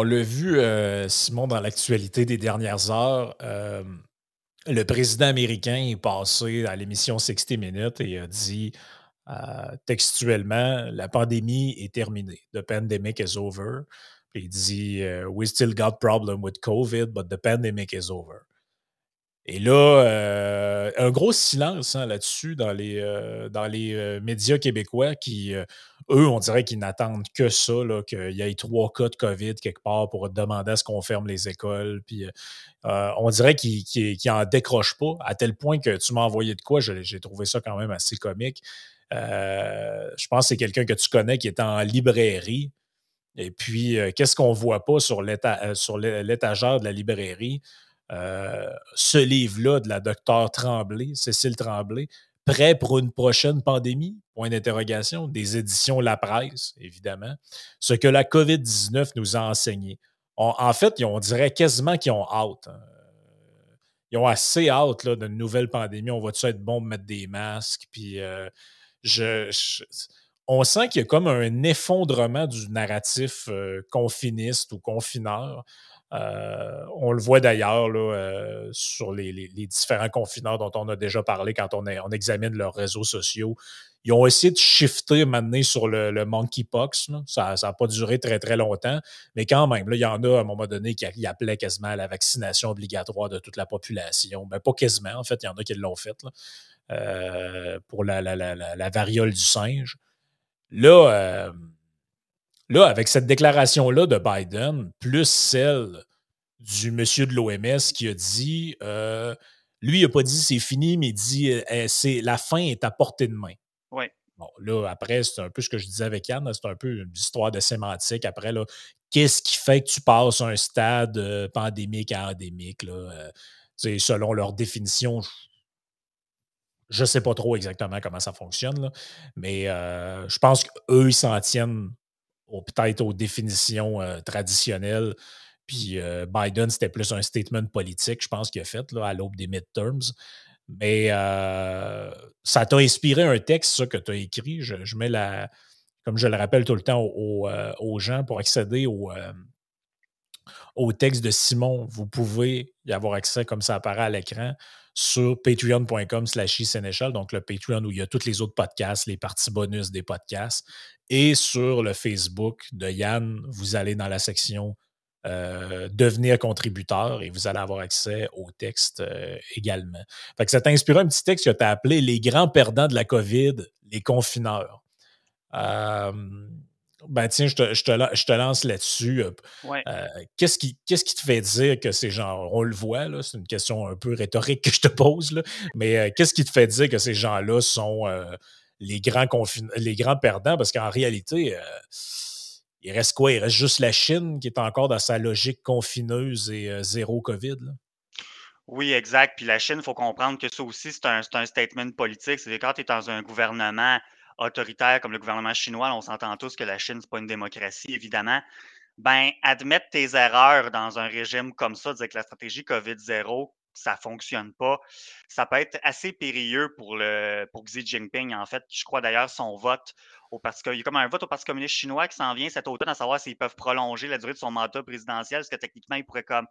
On l'a vu, euh, Simon, dans l'actualité des dernières heures. euh, le président américain est passé à l'émission 60 Minutes et a dit euh, textuellement La pandémie est terminée. The pandemic is over. Puis il dit We still got problem with COVID, but the pandemic is over. Et là, euh, un gros silence hein, là-dessus dans les, euh, dans les euh, médias québécois qui, eux, on dirait qu'ils n'attendent que ça, qu'il y ait trois cas de COVID quelque part pour demander à ce qu'on ferme les écoles. Puis, on dirait qu'ils qu'ils en décrochent pas, à tel point que tu m'as envoyé de quoi, j'ai trouvé ça quand même assez comique. Je pense que c'est quelqu'un que tu connais qui est en librairie. Et puis, qu'est-ce qu'on voit pas sur l'éta- sur l'é- l'étagère de la librairie? Ce livre-là de la docteure Tremblay, Cécile Tremblay, prêt pour une prochaine pandémie? Point d'interrogation. Des éditions La Presse, évidemment. Ce que la COVID-19 nous a enseigné. En fait, on dirait quasiment qu'ils ont hâte. hein. Ils ont assez hâte d'une nouvelle pandémie. On va-tu être bon de mettre des masques? Puis, euh, je, je- on sent qu'il y a comme un effondrement du narratif euh, confiniste ou confineur. Euh, on le voit d'ailleurs euh, sur les, différents confineurs dont on a déjà parlé quand on, examine leurs réseaux sociaux. Ils ont essayé de shifter maintenant sur le, monkeypox. Ça n'a pas duré très, très longtemps. Mais quand même, il y en a à un moment donné qui, qui appelaient quasiment à la vaccination obligatoire de toute la population. Ben, pas quasiment, en fait, il y en a qui l'ont fait là, euh, pour la, la, variole du singe. Là, là, avec cette déclaration-là de Biden, plus celle du monsieur de l'OMS qui a dit, euh, lui, il n'a pas dit c'est fini, mais il dit euh, c'est la fin est à portée de main. Oui. Bon, là, après, c'est un peu ce que je disais avec Yann, c'est un peu une histoire de sémantique. Après, là, qu'est-ce qui fait que tu passes un stade euh, pandémique à endémique? Là, euh, selon leur définition, je ne sais pas trop exactement comment ça fonctionne, là, mais euh, je pense qu'eux, ils s'en tiennent au- peut-être aux définitions euh, traditionnelles. Puis euh, Biden, c'était plus un statement politique, je pense, qu'il a fait là, à l'aube des midterms. Mais euh, ça t'a inspiré un texte, ça, que tu as écrit. Je, je mets la. Comme je le rappelle tout le temps aux, euh, gens, pour accéder au, euh, au texte de Simon, vous pouvez y avoir accès comme ça apparaît à l'écran sur patreon.com slash Sénéchal, donc le Patreon où il y a tous les autres podcasts, les parties bonus des podcasts. Et sur le Facebook de Yann, vous allez dans la section euh, devenir contributeur et vous allez avoir accès au texte euh, également. Fait que ça t'a inspiré un petit texte que tu as appelé Les grands perdants de la COVID, les confineurs. Euh, ben tiens, je te, je te, je te lance là-dessus. Ouais. Euh, qu'est-ce, qui, qu'est-ce qui te fait dire que ces gens, on le voit, là, c'est une question un peu rhétorique que je te pose, là, mais euh, qu'est-ce qui te fait dire que ces gens-là sont euh, les, grands confin- les grands perdants? Parce qu'en réalité, euh, il reste quoi? Il reste juste la Chine qui est encore dans sa logique confineuse et euh, zéro COVID. Là. Oui, exact. Puis la Chine, il faut comprendre que ça aussi, c'est un, c'est un statement politique. C'est quand tu es dans un gouvernement autoritaire comme le gouvernement chinois, on s'entend tous que la Chine, c'est pas une démocratie, évidemment. Ben, admettre tes erreurs dans un régime comme ça, dire que la stratégie COVID-0, ça fonctionne pas, ça peut être assez périlleux pour, le, pour Xi Jinping, en fait. Je crois d'ailleurs son vote au Parti Il y a comme un vote au Parti communiste chinois qui s'en vient cet automne à savoir s'ils peuvent prolonger la durée de son mandat présidentiel, parce que techniquement, il pourrait comme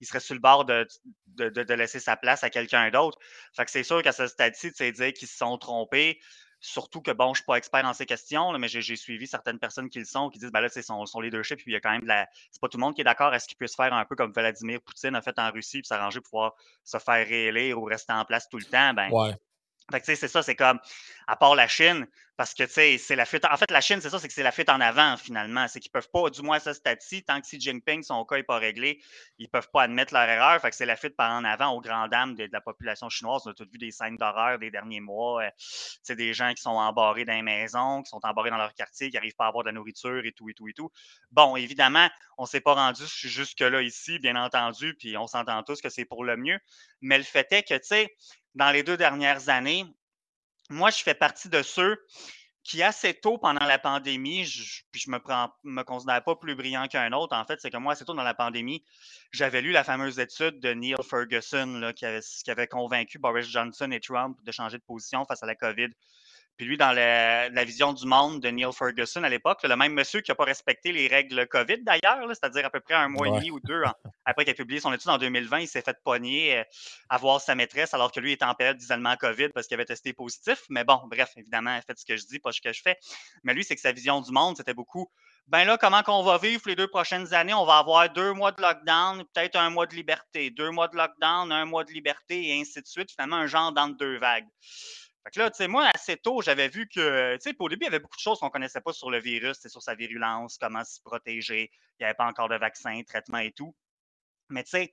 il serait sur le bord de, de, de laisser sa place à quelqu'un d'autre. Fait que c'est sûr qu'à ce stade-ci, tu sais, dire qu'ils se sont trompés, Surtout que, bon, je ne suis pas expert en ces questions, là, mais j'ai suivi certaines personnes qui le sont, qui disent, ben là, c'est son, son leadership, puis il y a quand même de la. C'est pas tout le monde qui est d'accord à ce qu'il puisse faire un peu comme Vladimir Poutine a fait en Russie, puis s'arranger pour pouvoir se faire réélire ou rester en place tout le temps. Ben, ouais. fait que, tu sais, c'est ça, c'est comme, à part la Chine, parce que, tu sais, c'est la fuite. En fait, la Chine, c'est ça, c'est que c'est la fuite en avant, finalement. C'est qu'ils peuvent pas, du moins ce stade-ci, tant que Xi Jinping, son cas n'est pas réglé, ils peuvent pas admettre leur erreur. Fait que c'est la fuite par en avant aux grandes dames de, la population chinoise. On a tous vu des scènes d'horreur des derniers mois. Euh, c'est des gens qui sont embarrés dans les maisons, qui sont embarrés dans leur quartier, qui n'arrivent pas à avoir de la nourriture et tout, et tout, et tout. Bon, évidemment, on s'est pas rendu jusque-là ici, bien entendu, puis on s'entend tous que c'est pour le mieux. Mais le fait est que, tu sais, dans les deux dernières années, moi, je fais partie de ceux qui, assez tôt pendant la pandémie, puis je me, me considère pas plus brillant qu'un autre, en fait, c'est que moi, assez tôt dans la pandémie, j'avais lu la fameuse étude de Neil Ferguson qui, avait, convaincu Boris Johnson et Trump de changer de position face à la COVID. Puis lui, dans la, vision du monde de Neil Ferguson à l'époque, le même monsieur qui n'a pas respecté les règles COVID d'ailleurs, c'est-à-dire à peu près un mois et demi ou deux après qu'il a publié son étude en 2020, il s'est fait pogner euh, à voir sa maîtresse alors que lui était en période d'isolement COVID parce qu'il avait testé positif. Mais bon, bref, évidemment, faites ce que je dis, pas ce que je fais. Mais lui, c'est que sa vision du monde, c'était beaucoup ben là, comment qu'on va vivre les deux prochaines années? On va avoir deux mois de lockdown, peut-être un mois de liberté, deux mois de lockdown, un mois de liberté, et ainsi de suite. Finalement, un genre d'entre deux vagues. Fait que là, tu sais, moi, assez tôt, j'avais vu que, tu sais, au début, il y avait beaucoup de choses qu'on ne connaissait pas sur le virus, sur sa virulence, comment se protéger. Il n'y avait pas encore de vaccin, traitement et tout. Mais tu sais,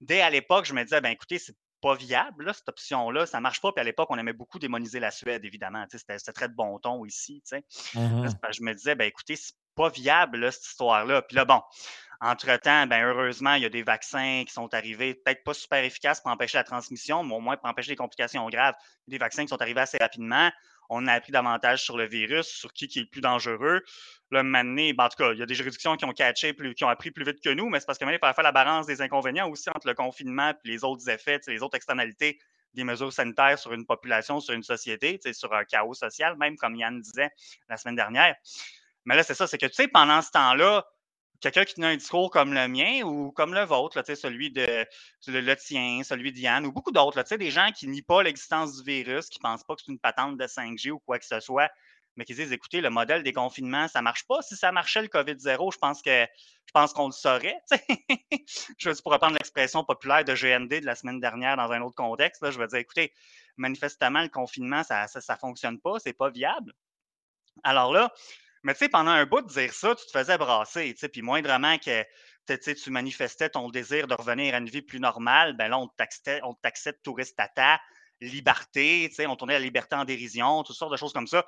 dès à l'époque, je me disais, ben écoutez, c'est pas viable, cette option-là, ça marche pas. Puis à l'époque, on aimait beaucoup démoniser la Suède, évidemment. C'était très de bon ton ici. Mmh je me disais, ben écoutez, c'est pas viable, cette histoire-là. Puis là, bon, entre-temps, ben, heureusement, il y a des vaccins qui sont arrivés, peut-être pas super efficaces pour empêcher la transmission, mais au moins pour empêcher les complications graves. Des vaccins qui sont arrivés assez rapidement. On a appris davantage sur le virus, sur qui, est le plus dangereux. Là, maintenant, ben, en tout cas, il y a des juridictions qui ont catché, plus, qui ont appris plus vite que nous, mais c'est parce qu'il fallait faire la balance des inconvénients aussi entre le confinement et les autres effets, les autres externalités des mesures sanitaires sur une population, sur une société, sur un chaos social, même comme Yann disait la semaine dernière. Mais là, c'est ça, c'est que tu sais, pendant ce temps-là, quelqu'un qui tenait un discours comme le mien ou comme le vôtre, celui de le, tien, celui d'Yann ou beaucoup d'autres, des gens qui nient pas l'existence du virus, qui ne pensent pas que c'est une patente de 5G ou quoi que ce soit, mais qui disent écoutez, le modèle des confinements, ça ne marche pas. Si ça marchait le COVID-0, je pense que je pense qu'on le saurait. je veux pour reprendre l'expression populaire de GND de la semaine dernière dans un autre contexte, je veux dire, écoutez, manifestement, le confinement, ça ne fonctionne pas, c'est pas viable. Alors là, mais tu sais, pendant un bout de dire ça, tu te faisais brasser, puis moindrement que tu manifestais ton désir de revenir à une vie plus normale, ben là, on taxait, on taxait de touriste liberté, tu sais, on tournait la liberté en dérision, toutes sortes de choses comme ça.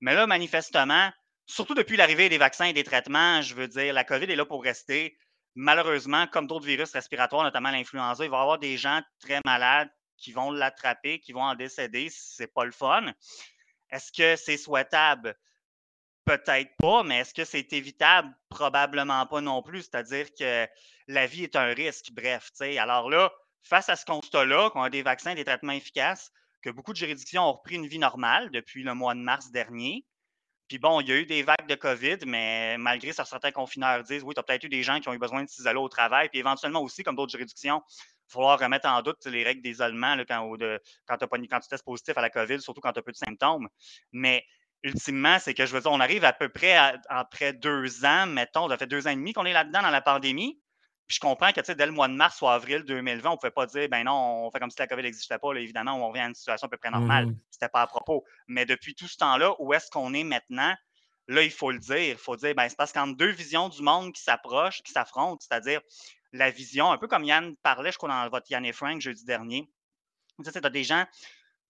Mais là, manifestement, surtout depuis l'arrivée des vaccins et des traitements, je veux dire, la COVID est là pour rester. Malheureusement, comme d'autres virus respiratoires, notamment l'influenza, il va y avoir des gens très malades qui vont l'attraper, qui vont en décéder. C'est pas le fun. Est-ce que c'est souhaitable? Peut-être pas, mais est-ce que c'est évitable? Probablement pas non plus. C'est-à-dire que la vie est un risque. Bref, tu sais. Alors là, face à ce constat-là, qu'on a des vaccins, des traitements efficaces, que beaucoup de juridictions ont repris une vie normale depuis le mois de mars dernier. Puis bon, il y a eu des vagues de COVID, mais malgré ça, certains confineurs disent oui, tu as peut-être eu des gens qui ont eu besoin de s'isoler au travail, puis éventuellement aussi, comme d'autres juridictions, il va falloir remettre en doute les règles d'isolement quand, quand, quand tu testes positif à la COVID, surtout quand tu as peu de symptômes. Mais ultimement, c'est que je veux dire, on arrive à peu près après deux ans, mettons, ça fait deux ans et demi qu'on est là-dedans dans la pandémie. Puis je comprends que dès le mois de mars ou avril 2020, on ne pouvait pas dire ben non, on fait comme si la COVID n'existait pas. évidemment, on revient à une situation à peu près normale. Ce mmh C'était pas à propos. Mais depuis tout ce temps-là, où est-ce qu'on est maintenant? Là, il faut le dire. Il faut dire, ben, c'est parce qu'entre deux visions du monde qui s'approchent, qui s'affrontent, c'est-à-dire la vision, un peu comme Yann parlait, je crois, dans votre Yann et Frank jeudi dernier. Tu as des gens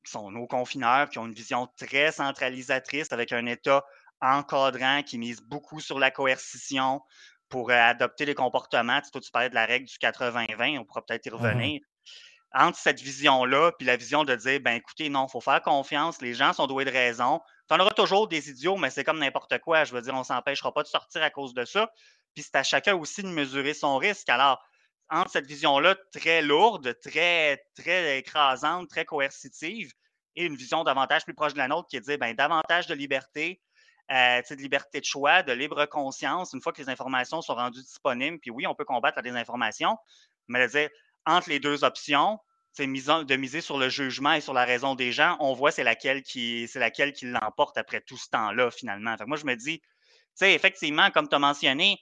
qui sont nos confineurs, qui ont une vision très centralisatrice avec un État encadrant qui mise beaucoup sur la coercition pour euh, adopter les comportements. Tu, tu parlais de la règle du 80-20, on pourra peut-être y mmh revenir. Entre cette vision-là, puis la vision de dire, ben écoutez, non, il faut faire confiance, les gens sont doués de raison. Tu en auras toujours des idiots, mais c'est comme n'importe quoi. Je veux dire, on ne s'empêchera pas de sortir à cause de ça. Puis c'est à chacun aussi de mesurer son risque. Alors, entre cette vision-là très lourde, très, très écrasante, très coercitive, et une vision davantage plus proche de la nôtre qui est de dire ben, davantage de liberté, euh, de liberté de choix, de libre conscience, une fois que les informations sont rendues disponibles, puis oui, on peut combattre la désinformation, mais dire entre les deux options, de miser sur le jugement et sur la raison des gens, on voit c'est laquelle qui c'est laquelle qui l'emporte après tout ce temps-là, finalement. moi, je me dis, tu sais, effectivement, comme tu as mentionné,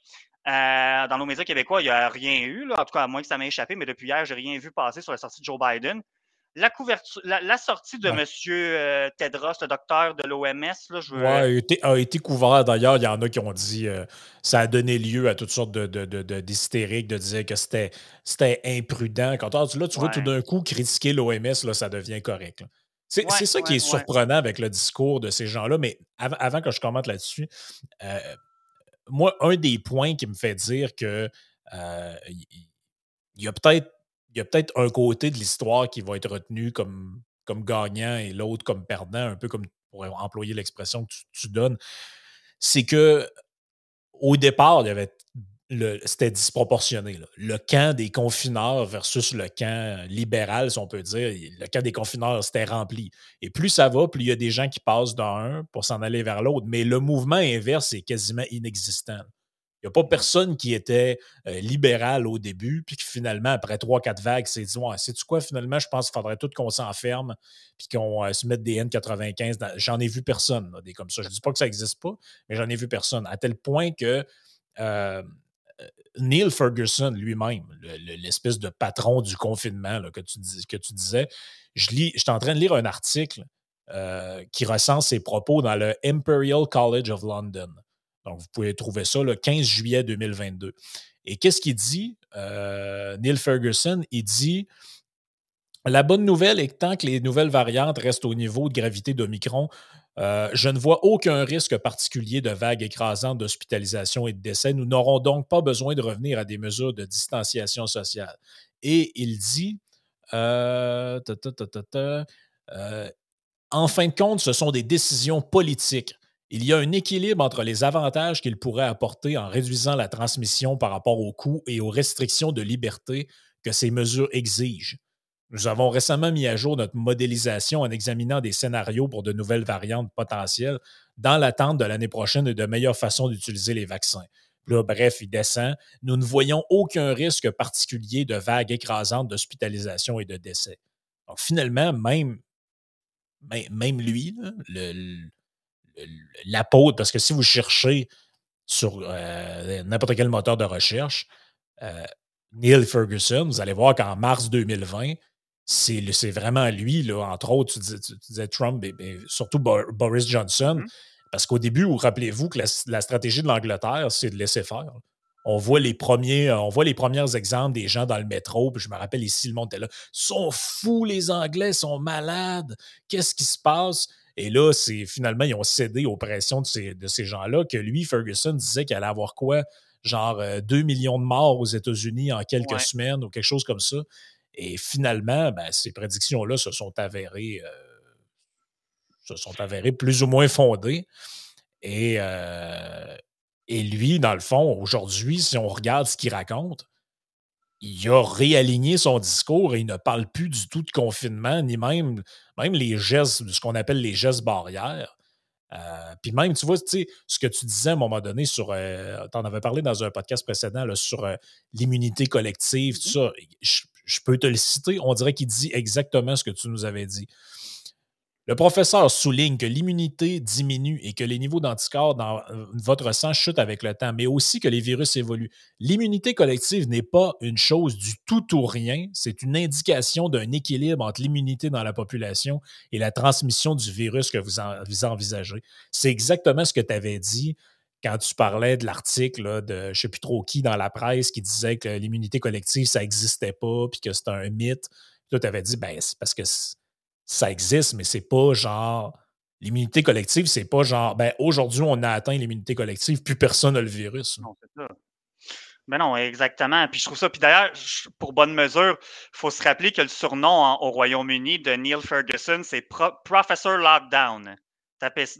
euh, dans nos médias québécois, il n'y a rien eu, en tout cas, à moins que ça m'ait échappé, mais depuis hier, je n'ai rien vu passer sur la sortie de Joe Biden. La, couverture, la, sortie de M. Euh, Tedros, le docteur de l'OMS, je veux... a, été, a été couvert. D'ailleurs, il y en a qui ont dit euh, ça a donné lieu à toutes sortes de, de, de, de dire que c'était, c'était imprudent. Quand là, tu vois tout d'un coup critiquer l'OMS, ça devient correct. C'est, ça qui est surprenant avec le discours de ces gens-là. Mais avant, que je commente là-dessus, moi, un des points qui me fait dire que euh, il y a peut-être peut-être un côté de l'histoire qui va être retenu comme, comme gagnant et l'autre comme perdant, un peu comme pour employer l'expression que tu, donnes. C'est que au départ, il y avait c'était disproportionné. Le camp des confineurs versus le camp libéral, si on peut dire, le camp des confineurs, c'était rempli. Et plus ça va, plus il y a des gens qui passent d'un pour s'en aller vers l'autre. Mais le mouvement inverse est quasiment inexistant. Il n'y a pas personne qui était euh, libéral au début, puis qui finalement, après trois, quatre vagues, s'est dit Ouais, sais-tu quoi, finalement, je pense qu'il faudrait tout qu'on s'enferme, puis qu'on euh, se mette des N95. J'en ai vu personne, des comme ça. Je ne dis pas que ça n'existe pas, mais j'en ai vu personne. À tel point que euh, Neil Ferguson lui-même, l'espèce de patron du confinement que, tu disais, je j'étais en train de lire un article qui recense ses propos dans le Imperial College of London. Donc, vous pouvez trouver ça le 15 juillet 2022. Et qu'est-ce qu'il dit, euh, Neil Ferguson? Il dit La bonne nouvelle est que tant que les nouvelles variantes restent au niveau de gravité d'Omicron, euh, je ne vois aucun risque particulier de vague écrasante d'hospitalisation et de décès. Nous n'aurons donc pas besoin de revenir à des mesures de distanciation sociale. Et il dit euh, En fin de compte, ce sont des décisions politiques il y a un équilibre entre les avantages qu'il pourrait apporter en réduisant la transmission par rapport aux coûts et aux restrictions de liberté que ces mesures exigent. Nous avons récemment mis à jour notre modélisation en examinant des scénarios pour de nouvelles variantes potentielles dans l'attente de l'année prochaine et de meilleures façons d'utiliser les vaccins. Là, bref, il descend. Nous ne voyons aucun risque particulier de vagues écrasantes d'hospitalisation et de décès. Donc, finalement, même, même lui, l'apôtre, parce que si vous cherchez sur euh, n'importe quel moteur de recherche, euh, Neil Ferguson, vous allez voir qu'en mars 2020, c'est vraiment lui, là, entre autres, tu disais, Trump, et, surtout Boris Johnson, mmh. parce qu'au début, vous rappelez-vous que la, stratégie de l'Angleterre, c'est de laisser faire. On voit les premiers, on voit les premiers exemples des gens dans le métro, puis je me rappelle ici, le monde était là. Ils sont fous, les Anglais, sont malades. Qu'est-ce qui se passe? Et là, c'est finalement, ils ont cédé aux pressions de ces, de ces gens-là, que lui, Ferguson, disait qu'il allait avoir quoi? Genre 2 euh, millions de morts aux États-Unis en quelques semaines ou quelque chose comme ça. Et finalement, ben, ces prédictions-là se sont avérées, euh, se sont avérées plus ou moins fondées. Et, euh, et lui, dans le fond, aujourd'hui, si on regarde ce qu'il raconte, il a réaligné son discours et il ne parle plus du tout de confinement, ni même, même les gestes, ce qu'on appelle les gestes barrières. Euh, puis même, tu vois, ce que tu disais à un moment donné sur, euh, tu en avais parlé dans un podcast précédent sur euh, l'immunité collective, tout mmh ça, je, peux te le citer, on dirait qu'il dit exactement ce que tu nous avais dit. Le professeur souligne que l'immunité diminue et que les niveaux d'anticorps dans euh, votre sang chutent avec le temps, mais aussi que les virus évoluent. L'immunité collective n'est pas une chose du tout ou rien, c'est une indication d'un équilibre entre l'immunité dans la population et la transmission du virus que vous, envisagez. C'est exactement ce que tu avais dit quand tu parlais de l'article de je ne sais plus trop qui dans la presse qui disait que l'immunité collective, ça n'existait pas, puis que c'était un mythe. Toi, tu avais dit, ben, c'est parce que ça existe, mais c'est pas genre. L'immunité collective, c'est pas genre, ben aujourd'hui, on a atteint l'immunité collective, plus personne n'a le virus. Non, c'est ça. Mais non, exactement. Puis je trouve ça. Puis d'ailleurs, pour bonne mesure, il faut se rappeler que le surnom au Royaume-Uni de Neil Ferguson, c'est Professor Lockdown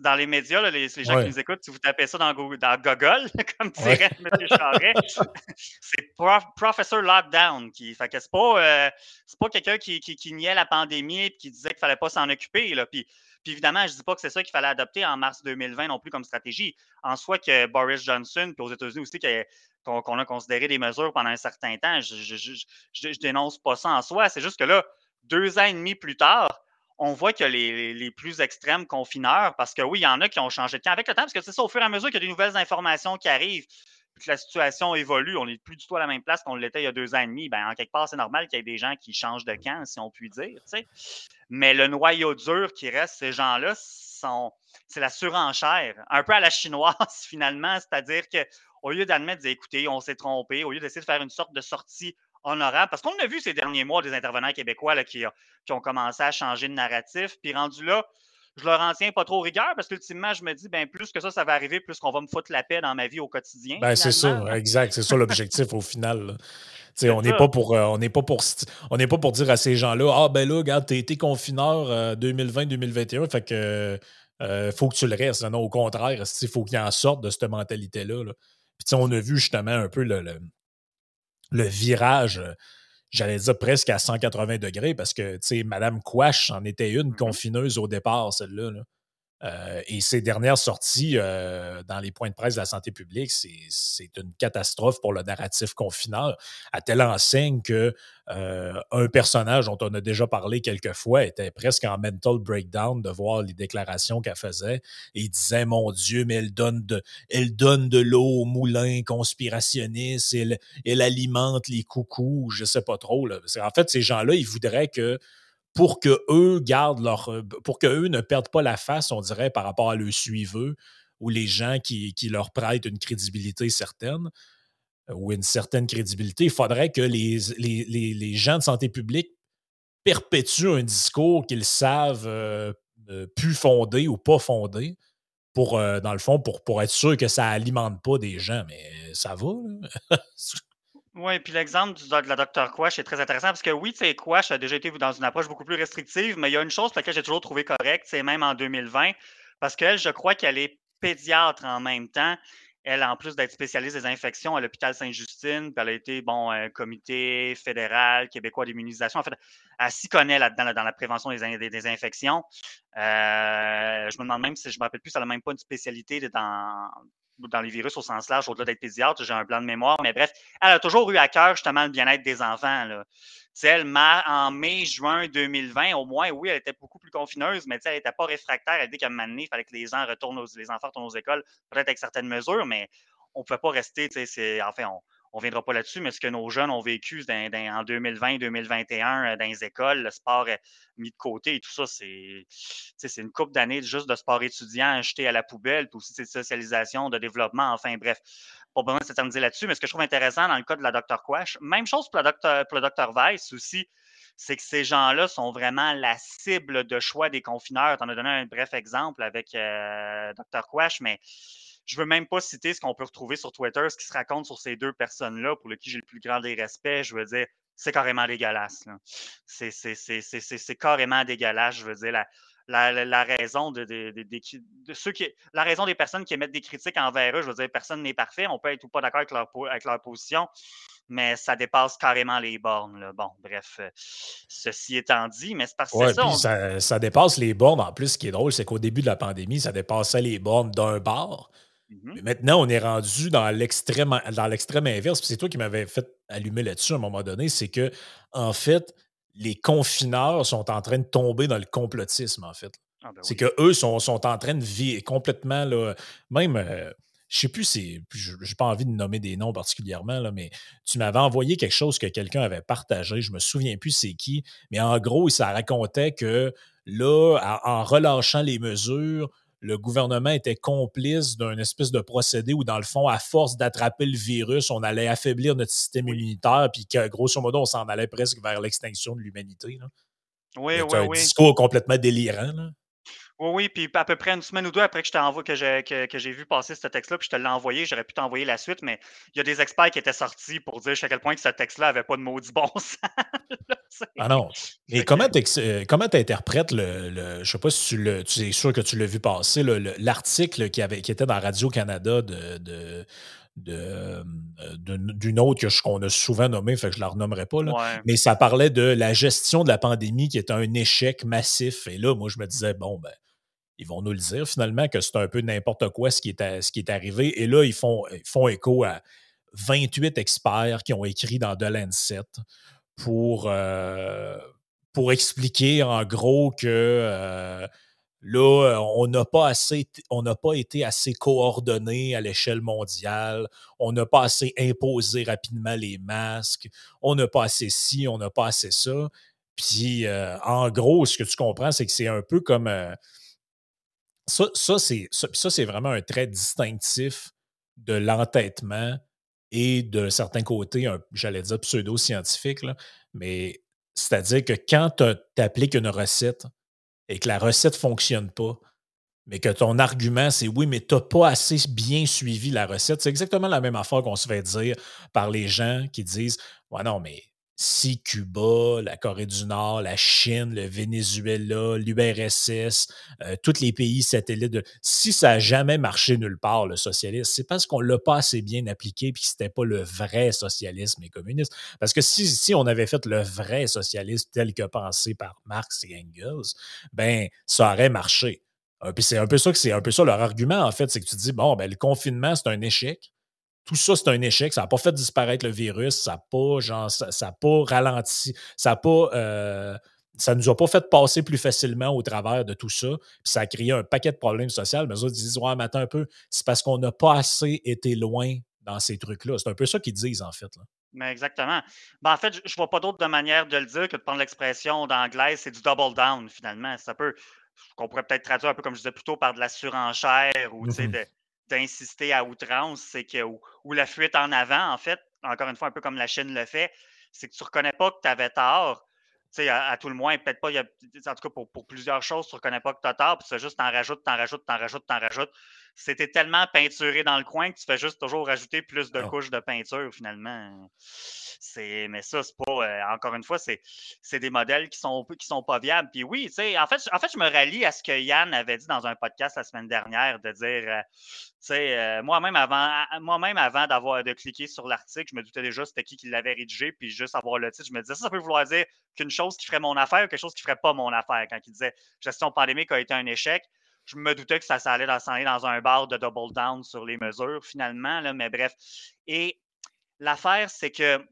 dans les médias, les, gens qui nous écoutent, si vous tapez ça dans Google, dans Google comme dirait M. Charret, c'est Professor Lockdown. Qui, fait que c'est pas, euh, pas quelqu'un qui, qui, niait la pandémie et qui disait qu'il fallait pas s'en occuper. Là. Puis, puis évidemment, je dis pas que c'est ça qu'il fallait adopter en mars 2020 non plus comme stratégie. En soi, que Boris Johnson, puis aux États-Unis aussi, qu'on a considéré des mesures pendant un certain temps, je, je, je, je dénonce pas ça en soi. C'est juste que là, deux ans et demi plus tard, on voit que les, plus extrêmes confineurs, parce que oui, il y en a qui ont changé de camp avec le temps, parce que c'est ça, au fur et à mesure qu'il y a des nouvelles informations qui arrivent, que la situation évolue, on n'est plus du tout à la même place qu'on l'était il y a deux ans et demi, ben, en quelque part, c'est normal qu'il y ait des gens qui changent de camp, si on peut dire. Mais le noyau dur qui reste, ces gens-là, sont, c'est la surenchère, un peu à la chinoise finalement, c'est-à-dire qu'au lieu d'admettre, écoutez, on s'est trompé, au lieu d'essayer de faire une sorte de sortie honorable. Parce qu'on a vu ces derniers mois des intervenants québécois là, qui, qui, ont commencé à changer de narratif. Puis rendu là, je leur en tiens pas trop rigueur parce qu'ultimement, je me dis, ben plus que ça, ça va arriver, plus qu'on va me foutre la paix dans ma vie au quotidien. Ben, c'est ça, exact. C'est ça l'objectif au final. On n'est pas pour on n'est pas pour on n'est pas pour dire à ces gens-là Ah ben là, regarde, t'as été confineur 2020-2021, euh, fait que euh, faut que tu le restes. Non, au contraire, il faut qu'ils en sortent de cette mentalité-là. là Puis on a vu justement un peu le, le, virage, j'allais dire presque à 180 degrés, parce que, tu sais, Mme Quash en était une mm-hmm. confineuse au départ, celle-là. là euh, et ces dernières sorties euh, dans les points de presse de la santé publique, c'est une catastrophe pour le narratif confineur, à telle enseigne que euh, un personnage dont on a déjà parlé quelques fois était presque en mental breakdown de voir les déclarations qu'elle faisait. Et il disait Mon Dieu, mais elle donne de, elle donne de l'eau au moulin conspirationniste, elle, alimente les coucous, je sais pas trop. En fait, ces gens-là, ils voudraient que pour que eux gardent leur. Euh, pour que eux ne perdent pas la face, on dirait, par rapport à le suiveux ou les gens qui, leur prêtent une crédibilité certaine euh, ou une certaine crédibilité, il faudrait que les, les, gens de santé publique perpétuent un discours qu'ils savent euh, plus fondé ou pas fondé pour, dans le fond, pour, pour être sûr que ça alimente pas des gens. Mais ça va. Oui, puis l'exemple de la Dr. Quash est très intéressant parce que oui, tu sais, Quash a déjà été dans une approche beaucoup plus restrictive, mais il y a une chose pour laquelle j'ai toujours trouvé correcte, c'est même en 2020, parce qu'elle, je crois qu'elle est pédiatre en même temps. Elle, en plus d'être spécialiste des infections à l'hôpital Sainte-Justine, elle a été, bon, un comité fédéral québécois d'immunisation. En fait, elle s'y connaît là-dedans, dans la prévention des, des, infections. Euh, je me demande même si je ne me rappelle plus, elle n'a même pas une spécialité dans, dans les virus au sens large, au-delà d'être pédiatre, j'ai un blanc de mémoire, mais bref, elle a toujours eu à cœur justement le bien-être des enfants. Là. Elle, en mai, juin 2020, au moins, oui, elle était beaucoup plus confineuse, mais elle n'était pas réfractaire. Elle dit qu'à un moment donné, il fallait que les, gens retournent les enfants retournent aux écoles, peut-être avec certaines mesures, mais on ne pouvait pas rester, enfin, on, on ne viendra pas là-dessus, mais ce que nos jeunes ont vécu en 2020-2021 euh, dans les écoles, le sport mis de côté et tout ça, c'est une coupe d'années juste de sport étudiant jeté à la poubelle, puis aussi de socialisation, de développement, enfin bref. Pas besoin de s'éterniser là-dessus, mais ce que je trouve intéressant dans le cas de la Dr. Quash, même chose pour, le Dr. Weiss aussi, c'est que ces gens-là sont vraiment la cible de choix des confineurs. Tu en as donné un bref exemple avec euh, Dr. Quash, mais je veux même pas citer ce qu'on peut retrouver sur Twitter, ce qui se raconte sur ces deux personnes-là, pour lesquelles j'ai le plus grand des respects. Je veux dire, c'est carrément dégueulasse. C'est carrément dégueulasse. Je veux dire, la, la, raison de, de, ceux qui. La raison des personnes qui émettent des critiques envers eux, je veux dire, personne n'est parfait. On peut être ou pas d'accord avec leur, avec leur position, mais ça dépasse carrément les bornes. Bon, bref, euh, ceci étant dit, mais c'est parce que ça, ça, dépasse les bornes. En plus, ce qui est drôle, c'est qu'au début de la pandémie, ça dépassait les bornes d'un bar. Mmh Mais maintenant, on est rendu dans l'extrême, dans l'extrême inverse. C'est toi qui m'avais fait allumer là-dessus à un moment donné. C'est que, en fait, les confineurs sont en train de tomber dans le complotisme, en fait. Ah, ben c'est qu'eux sont, sont en train de vivre complètement, là, même, euh, je sais plus si, je n'ai pas envie de nommer des noms particulièrement, là, mais tu m'avais envoyé quelque chose que quelqu'un avait partagé, je me souviens plus c'est qui, mais en gros, ça racontait que là, en relâchant les mesures, le gouvernement était complice d'un espèce de procédé où, dans le fond, à force d'attraper le virus, on allait affaiblir notre système immunitaire, puis que, grosso modo, on s'en allait presque vers l'extinction de l'humanité. Oui, oui, oui. un discours complètement délirant. Là. Oui, oui, puis à peu près une semaine ou deux après que je que j'ai que, j'ai vu passer ce texte-là, puis je te l'ai envoyé, j'aurais pu t'envoyer la suite, mais il y a des experts qui étaient sortis pour dire à quel point que ce texte-là n'avait pas de maudit bon sens. ah non. Et comment tu euh, interprètes le, le, Je sais pas si tu le. Tu es sûr que tu l'as vu passer, l'article qui, avait, qui était dans Radio-Canada de, de euh, d'une autre qu'on a souvent nommée, fait que je ne la renommerai pas, là. mais ça parlait de la gestion de la pandémie qui est un échec massif. Et là, moi, je me disais, bon, ben, ils vont nous le dire finalement que c'est un peu n'importe quoi ce qui, est ce qui est arrivé. Et là, ils font, font écho à 28 experts qui ont écrit dans The Lancet pour, euh, pour expliquer en gros que euh, là, on n'a pas assez, on n'a pas été assez coordonné à l'échelle mondiale, on n'a pas assez imposé rapidement les masques, on n'a pas assez ci, on n'a pas assez ça. Puis, euh, en gros, ce que tu comprends, c'est que c'est un peu comme ça, ça c'est vraiment un trait distinctif de l'entêtement et de certains côtés, j'allais dire pseudo-scientifique, mais c'est-à-dire que quand tu appliques une recette et que la recette ne fonctionne pas, mais que ton argument, c'est oui, mais tu n'as pas assez bien suivi la recette, c'est exactement la même affaire qu'on se fait dire par les gens qui disent Ouais, non, mais si Cuba, la Corée du Nord, la Chine, le Venezuela, l'URSS, euh, tous les pays satellites, de, si ça n'a jamais marché nulle part, le socialisme, c'est parce qu'on ne l'a pas assez bien appliqué et que ce n'était pas le vrai socialisme et communisme. Parce que si, on avait fait le vrai socialisme tel que pensé par Marx et Engels, ben ça aurait marché. Puis c'est un peu ça que c'est un peu ça leur argument, en fait, c'est que tu dis, bon, ben, le confinement, c'est un échec tout ça, c'est un échec. Ça n'a pas fait disparaître le virus. Ça n'a pas, genre, ça, pas ralenti. Ça a pas. Euh, ça nous a pas fait passer plus facilement au travers de tout ça. Puis ça a créé un paquet de problèmes sociaux. Mais eux disent Ouais, mais attends un peu, c'est parce qu'on n'a pas assez été loin dans ces trucs-là. C'est un peu ça qu'ils disent, en fait. Là. Mais exactement. Ben, en fait, je ne vois pas d'autre manière de le dire que de prendre l'expression d'anglais, c'est du double down, finalement. Ça peut, qu'on pourrait peut-être traduire un peu comme je disais plus tôt par de la surenchère ou sais, mm-hmm. de, d'insister à outrance, c'est que, ou, la fuite en avant, en fait, encore une fois, un peu comme la Chine le fait, c'est que tu ne reconnais pas que tu avais tort. À, à, tout le moins, peut-être pas, en tout cas pour, pour, plusieurs choses, tu ne reconnais pas que tu as tort, puis c'est juste t'en rajoutes, t'en rajoutes, t'en rajoutes, t'en rajoutes. C'était tellement peinturé dans le coin que tu fais juste toujours rajouter plus de couches de peinture finalement. C'est, mais ça, c'est pas. Euh, encore une fois, c'est, c'est des modèles qui sont, qui sont pas viables. Puis oui, en fait, en fait, je me rallie à ce que Yann avait dit dans un podcast la semaine dernière, de dire, euh, euh, moi-même avant, moi-même avant d'avoir de cliquer sur l'article, je me doutais déjà c'était qui qui l'avait rédigé, puis juste avoir le titre, je me disais ça, ça peut vouloir dire qu'une chose qui ferait mon affaire ou quelque chose qui ferait pas mon affaire. Quand il disait gestion pandémique a été un échec, je me doutais que ça, allait dans, dans un bar de double down sur les mesures finalement, mais bref. Et l'affaire, c'est que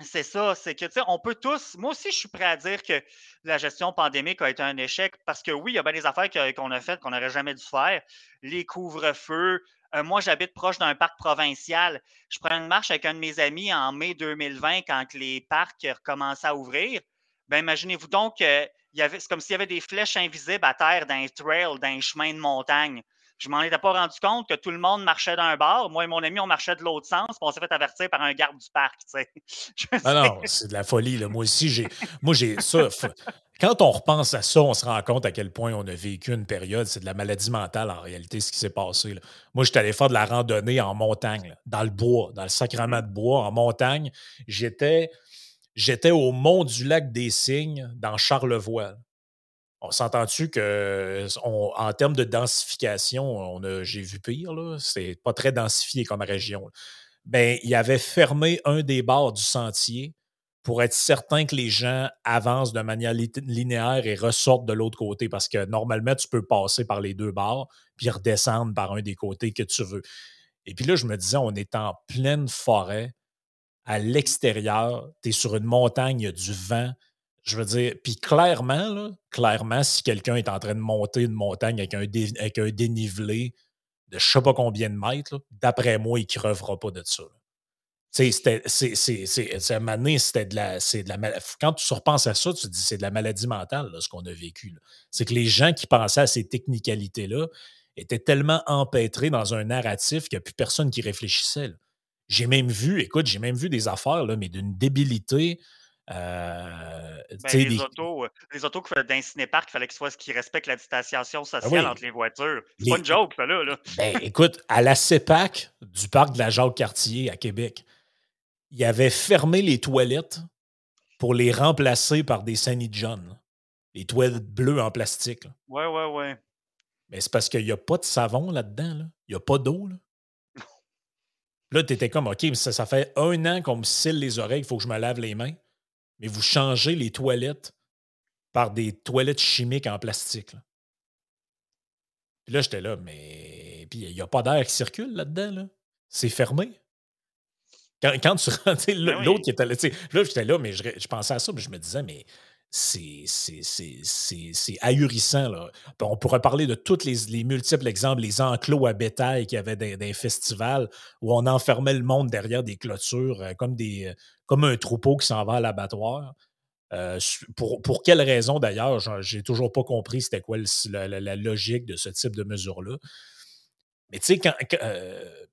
c'est ça, c'est que, tu sais, on peut tous. Moi aussi, je suis prêt à dire que la gestion pandémique a été un échec parce que oui, il y a bien des affaires qu'on a faites qu'on n'aurait jamais dû faire. Les couvre-feux. Euh, moi, j'habite proche d'un parc provincial. Je prends une marche avec un de mes amis en mai 2020 quand les parcs recommençaient à ouvrir. Ben, imaginez-vous donc, euh, c'est comme s'il y avait des flèches invisibles à terre d'un trail, d'un chemin de montagne. Je m'en étais pas rendu compte que tout le monde marchait d'un bord. Moi et mon ami, on marchait de l'autre sens, puis on s'est fait avertir par un garde du parc. ah non, c'est de la folie. Là. Moi aussi, j'ai. Moi, j'ai ça. Quand on repense à ça, on se rend compte à quel point on a vécu une période. C'est de la maladie mentale en réalité, ce qui s'est passé. Là. Moi, j'étais allé faire de la randonnée en montagne, dans le bois, dans le sacrement de bois, en montagne. J'étais. J'étais au mont du lac des Cygnes, dans Charlevoix. On s'entend-tu que en termes de densification, j'ai vu pire, là. C'est pas très densifié comme région. Ben, il avait fermé un des bords du sentier pour être certain que les gens avancent de manière linéaire et ressortent de l'autre côté. Parce que normalement, tu peux passer par les deux bords puis redescendre par un des côtés que tu veux. Et puis là, je me disais, on est en pleine forêt, à l'extérieur, tu es sur une montagne, y a du vent, je veux dire, puis clairement, clairement, si quelqu'un est en train de monter une montagne avec un, dénivelé de je sais pas combien de mètres, d'après moi, il ne crevera pas de ça. C'est, c'est, à c'était de la, c'est de la Quand tu repenses à ça, tu te dis c'est de la maladie mentale, ce qu'on a vécu. C'est que les gens qui pensaient à ces technicalités-là étaient tellement empêtrés dans un narratif qu'il n'y a plus personne qui réfléchissait. J'ai même vu, écoute, j'ai même vu des affaires, là, mais d'une débilité euh, ben, les, autos, euh, les autos d'un cinéparc, il fallait qu'ils respectent la distanciation ah sociale entre les voitures. C'est pas une joke, ça, là. Ben, écoute, à la CEPAC du parc de la Jacques-Cartier à Québec, il avait fermé les toilettes pour les remplacer par des Sunny John. Les toilettes bleues en plastique. Ouais, ouais, ouais. Mais c'est parce qu'il n'y a pas de savon là-dedans. Là. Il n'y a pas d'eau. Là, tu étais comme, OK, mais ça, ça fait un an qu'on me scille les oreilles, il faut que je me lave les mains mais vous changez les toilettes par des toilettes chimiques en plastique. Là. Puis là, j'étais là, mais. Puis il n'y a pas d'air qui circule là-dedans. Là. C'est fermé. Quand, quand tu rentres, ben l'autre qui était là, là, j'étais là, mais je, je, pensais à ça, mais je me disais, mais c'est ahurissant. On pourrait parler de tous les, les, multiples exemples, les enclos à bétail qu'il y avait dans, des festivals où on enfermait le monde derrière des clôtures euh, euh, comme un troupeau qui s'en va à l'abattoir. Euh, pour, pour quelle raison d'ailleurs, j'ai toujours pas compris c'était quoi la, logique de ce type de mesure-là. Mais tu sais, quand,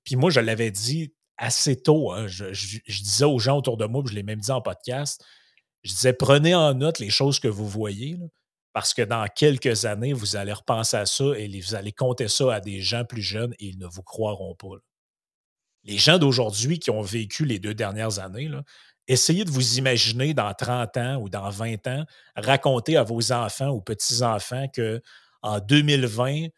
puis moi, je l'avais dit assez tôt, hein, je, je, disais aux gens autour de moi, je l'ai même dit en podcast, je disais, prenez en note les choses que vous voyez, parce que dans quelques années, vous allez repenser à ça et vous allez compter ça à des gens plus jeunes et ils ne vous croiront pas. Les gens d'aujourd'hui qui ont vécu les deux dernières années, essayez de vous imaginer dans 30 ans ou dans 20 ans, raconter à vos enfants ou petits-enfants que en 2020,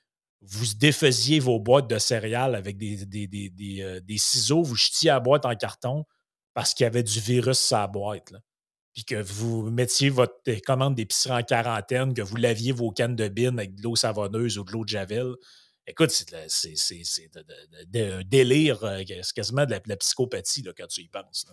vous défaisiez vos boîtes de céréales avec des, des, euh, ciseaux, vous jetiez la boîte en carton parce qu'il y avait du virus sur la boîte. Puis que vous mettiez votre commande d'épicerie en quarantaine, que vous laviez vos cannes de bine avec de l'eau savonneuse ou de l'eau de Javel. Écoute, c'est un délire, euh, c'est quasiment de la, psychopathie là, quand tu y penses.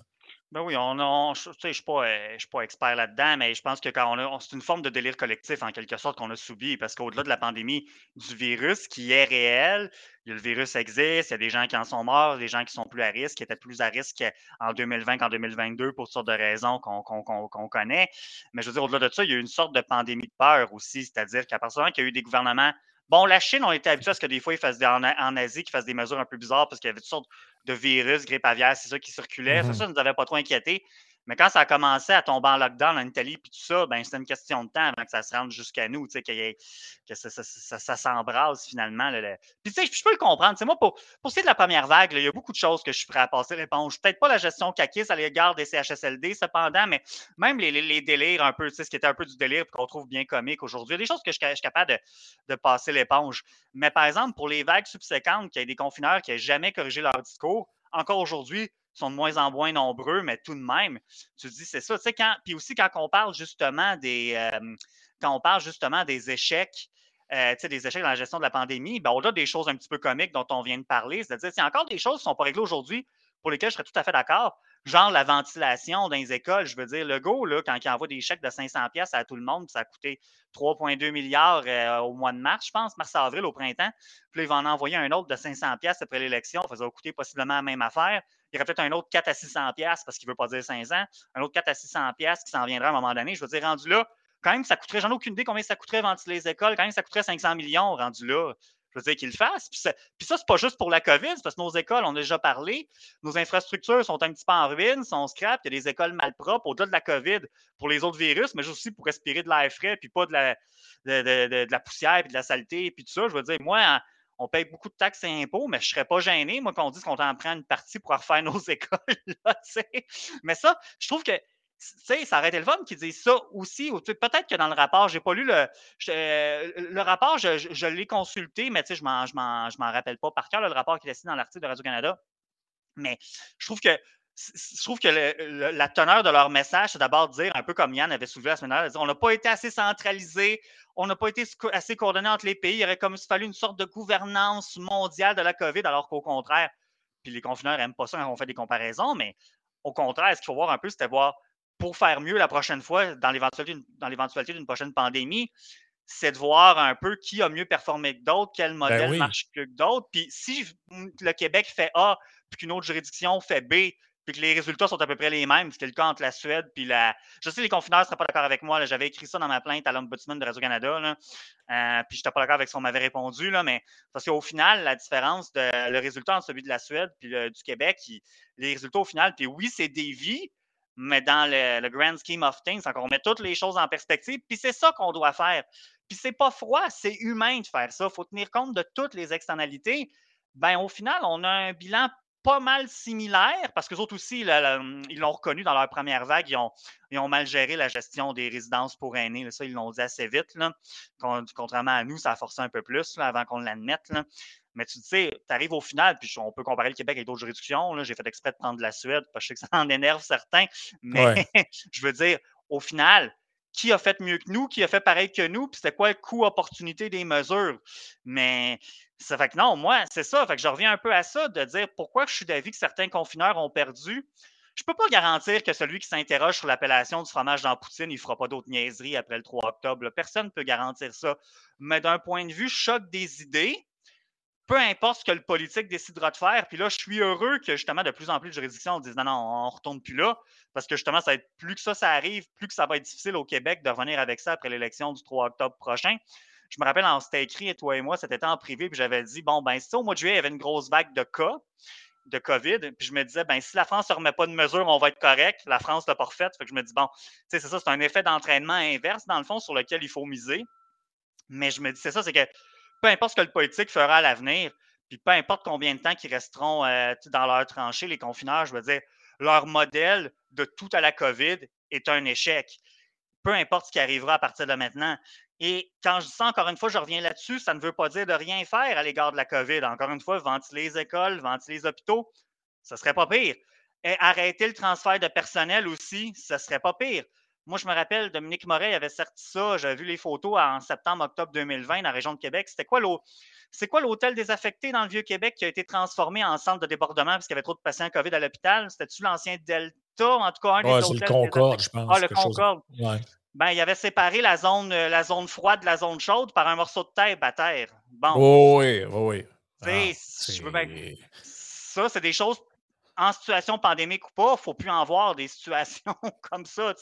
Ben oui, on, je ne suis, pas, euh, pas expert là-dedans, mais je pense que quand on a, c'est une forme de délire collectif en quelque sorte qu'on a subi parce qu'au-delà de la pandémie du virus qui est réel, le virus existe, il y a des gens qui en sont morts, des gens qui sont plus à risque, qui étaient plus à risque en 2020 qu'en 2022 pour toutes sortes de raisons qu'on connaît. Mais je veux dire, au-delà de ça, il y a eu une sorte de pandémie de peur aussi, c'est-à-dire qu'à partir du moment qu'il y a eu des gouvernements Bon, la Chine, on était habitué à ce que des fois, ils fassent en, Asie, qu'ils fassent des mesures un peu bizarres parce qu'il y avait toutes sortes de virus, grippe aviaire, c'est ça qui circulait. Ça, mm-hmm. ça ne nous avait pas trop inquiété. Mais quand ça a commencé à tomber en lockdown en Italie puis tout ça, ben, c'était une question de temps avant que ça se rende jusqu'à nous, que, ça, s'embrase finalement. Puis tu sais, je peux le comprendre. moi, pour, pour ce qui est de la première vague, il y a beaucoup de choses que je suis prêt à passer l'éponge. Peut-être pas la gestion caquis à l'égard des CHSLD, cependant, mais même les, délires un peu, ce qui était un peu du délire qu'on trouve bien comique aujourd'hui, des choses que je, suis capable de, de passer l'éponge. Mais par exemple, pour les vagues subséquentes, qu'il y a des confineurs qui n'ont jamais corrigé leur discours, encore aujourd'hui, sont de moins en moins nombreux, mais tout de même, tu dis, c'est ça. Tu sais, quand, puis aussi, quand on parle justement des, euh, quand on parle justement des échecs, euh, des échecs dans la gestion de la pandémie, ben, au-delà des choses un petit peu comiques dont on vient de parler, c'est-à-dire, a encore des choses qui ne sont pas réglées aujourd'hui pour lesquelles je serais tout à fait d'accord, genre la ventilation dans les écoles. Je veux dire, le go, là, quand il envoie des chèques de 500 pièces à tout le monde, ça a coûté 3,2 milliards euh, au mois de mars, je pense, mars-avril au printemps. Puis là, il va en envoyer un autre de 500 pièces après l'élection. Ça va coûter possiblement la même affaire. Il y aurait peut-être un autre 4 à 600 pièces parce qu'il ne veut pas dire 500. Un autre 4 à 600 pièces qui s'en viendra à un moment donné. Je veux dire, rendu là, quand même, ça coûterait, j'en ai aucune idée combien ça coûterait ventiler les écoles. Quand même, ça coûterait 500 millions rendu là. Je veux dire qu'il le fasse. Puis ça, puis ça c'est pas juste pour la COVID, parce que nos écoles, on a déjà parlé, nos infrastructures sont un petit peu en ruine, sont scrap, il y a des écoles malpropres au-delà de la COVID pour les autres virus, mais aussi pour respirer de l'air frais, puis pas de la, poussière, puis de la saleté, puis tout ça. Je veux dire, moi, on paye beaucoup de taxes et impôts, mais je serais pas gêné, moi, qu'on dise qu'on en prend une partie pour refaire nos écoles. mais ça, je trouve que ça aurait été le fun qu'ils disent ça aussi. Peut-être que dans le rapport, j'ai pas lu le, le rapport, je, l'ai consulté, mais je ne m'en rappelle pas par cœur, le rapport qui est signé dans l'article de Radio-Canada. Mais je trouve que je trouve que la teneur de leur message, c'est d'abord dire, un peu comme Yann avait soulevé la semaine dernière, on n'a pas été assez centralisé, on n'a pas été assez coordonné entre les pays. Il aurait comme fallu une sorte de gouvernance mondiale de la COVID, alors qu'au contraire, puis les confineurs n'aiment pas ça quand on fait des comparaisons, mais au contraire, ce qu'il faut voir un peu, c'était voir pour faire mieux la prochaine fois, dans l'éventualité d'une prochaine pandémie, c'est de voir un peu qui a mieux performé que d'autres, quel ben modèle marche plus que d'autres. Puis si le Québec fait A, puis qu'une autre juridiction fait B, puis que les résultats sont à peu près les mêmes, c'était le cas entre la Suède puis la. Je sais, les confineurs ne seraient pas d'accord avec moi. J'avais écrit ça dans ma plainte à l'Ombudsman de Radio-Canada. Euh, puis je n'étais pas d'accord avec ce qu'on m'avait répondu. Là, mais parce qu'au final, la différence de le résultat entre celui de la Suède puis du Québec, les résultats au final, puis oui, c'est des vies, mais dans le, grand scheme of things, on met toutes les choses en perspective, puis c'est ça qu'on doit faire. Puis c'est pas froid, c'est humain de faire ça. Il faut tenir compte de toutes les externalités. Ben, au final, on a un bilan pas mal similaire, parce que autres aussi, ils l'ont reconnu dans leur première vague, ils ont, mal géré la gestion des résidences pour aînés. ça, ils l'ont dit assez vite. Contrairement à nous, ça a forcé un peu plus avant qu'on l'admette. Mais tu sais, tu arrives au final, puis on peut comparer le Québec avec d'autres juridictions. J'ai fait exprès de prendre la Suède parce que je sais que ça en énerve certains. Mais je veux dire, au final, qui a fait mieux que nous, qui a fait pareil que nous, puis c'était quoi le coût-opportunité des mesures? Mais ça fait que non, moi, c'est ça. Fait que je reviens un peu à ça, de dire pourquoi je suis d'avis que certains confineurs ont perdu. Je ne peux pas garantir que celui qui s'interroge sur l'appellation du fromage dans Poutine, il ne fera pas d'autres niaiseries après le 3 octobre. Personne ne peut garantir ça. Mais d'un point de vue choc des idées, peu importe ce que le politique décidera de faire. Puis là, je suis heureux que justement de plus en plus de juridictions disent non, non, on ne retourne plus là. Parce que justement, ça va être, plus que ça, ça arrive, plus que ça va être difficile au Québec de revenir avec ça après l'élection du 3 octobre prochain. Je me rappelle, on s'était écrit, toi et moi, c'était en privé, puis j'avais dit bon, ben, si au mois de juillet, il y avait une grosse vague de cas de COVID, puis je me disais, ben, si la France ne remet pas de mesures, on va être correct. La France l'a pas refait. Fait que je me dis, bon, c'est ça, c'est un effet d'entraînement inverse, dans le fond, sur lequel il faut miser. Mais je me dis, c'est ça, c'est que peu importe ce que le politique fera à l'avenir, puis peu importe combien de temps qu'ils resteront euh, dans leur tranchée, les confineurs, je veux dire, leur modèle de tout à la COVID est un échec. Peu importe ce qui arrivera à partir de maintenant. Et quand je dis ça, encore une fois, je reviens là-dessus, ça ne veut pas dire de rien faire à l'égard de la COVID. Encore une fois, ventiler les écoles, ventiler les hôpitaux, ce serait pas pire. Et arrêter le transfert de personnel aussi, ce serait pas pire. Moi, je me rappelle, Dominique Moret avait sorti ça. J'avais vu les photos en septembre-octobre 2020 dans la région de Québec. C'était quoi c'est quoi l'hôtel désaffecté dans le Vieux-Québec qui a été transformé en centre de débordement parce qu'il y avait trop de patients COVID à l'hôpital? C'était-tu l'ancien Delta? En tout cas, un des hôtels. c'est le Concorde, je pense. Ah, le Concorde. Ben, il avait séparé la zone, euh, la zone froide de la zone chaude par un morceau de terre à terre. Bon. Oh oui, oh oui. Ah, ça, c'est des choses en situation pandémique ou pas, il ne faut plus en voir des situations comme ça.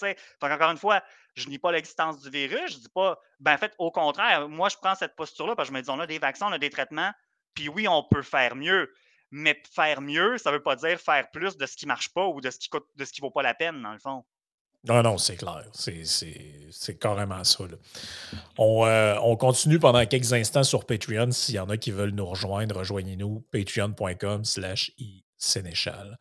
Encore une fois, je nie pas l'existence du virus. Je dis pas. Ben, en fait, au contraire, moi, je prends cette posture-là parce que je me dis on a des vaccins, on a des traitements, puis oui, on peut faire mieux. Mais faire mieux, ça ne veut pas dire faire plus de ce qui ne marche pas ou de ce qui coûte, de ce qui vaut pas la peine, dans le fond. Non, non, c'est clair. C'est carrément ça. Euh, on, continue pendant quelques instants sur Patreon. S'il y en a qui veulent nous rejoindre, rejoignez-nous patreon.com slash Sénéchal.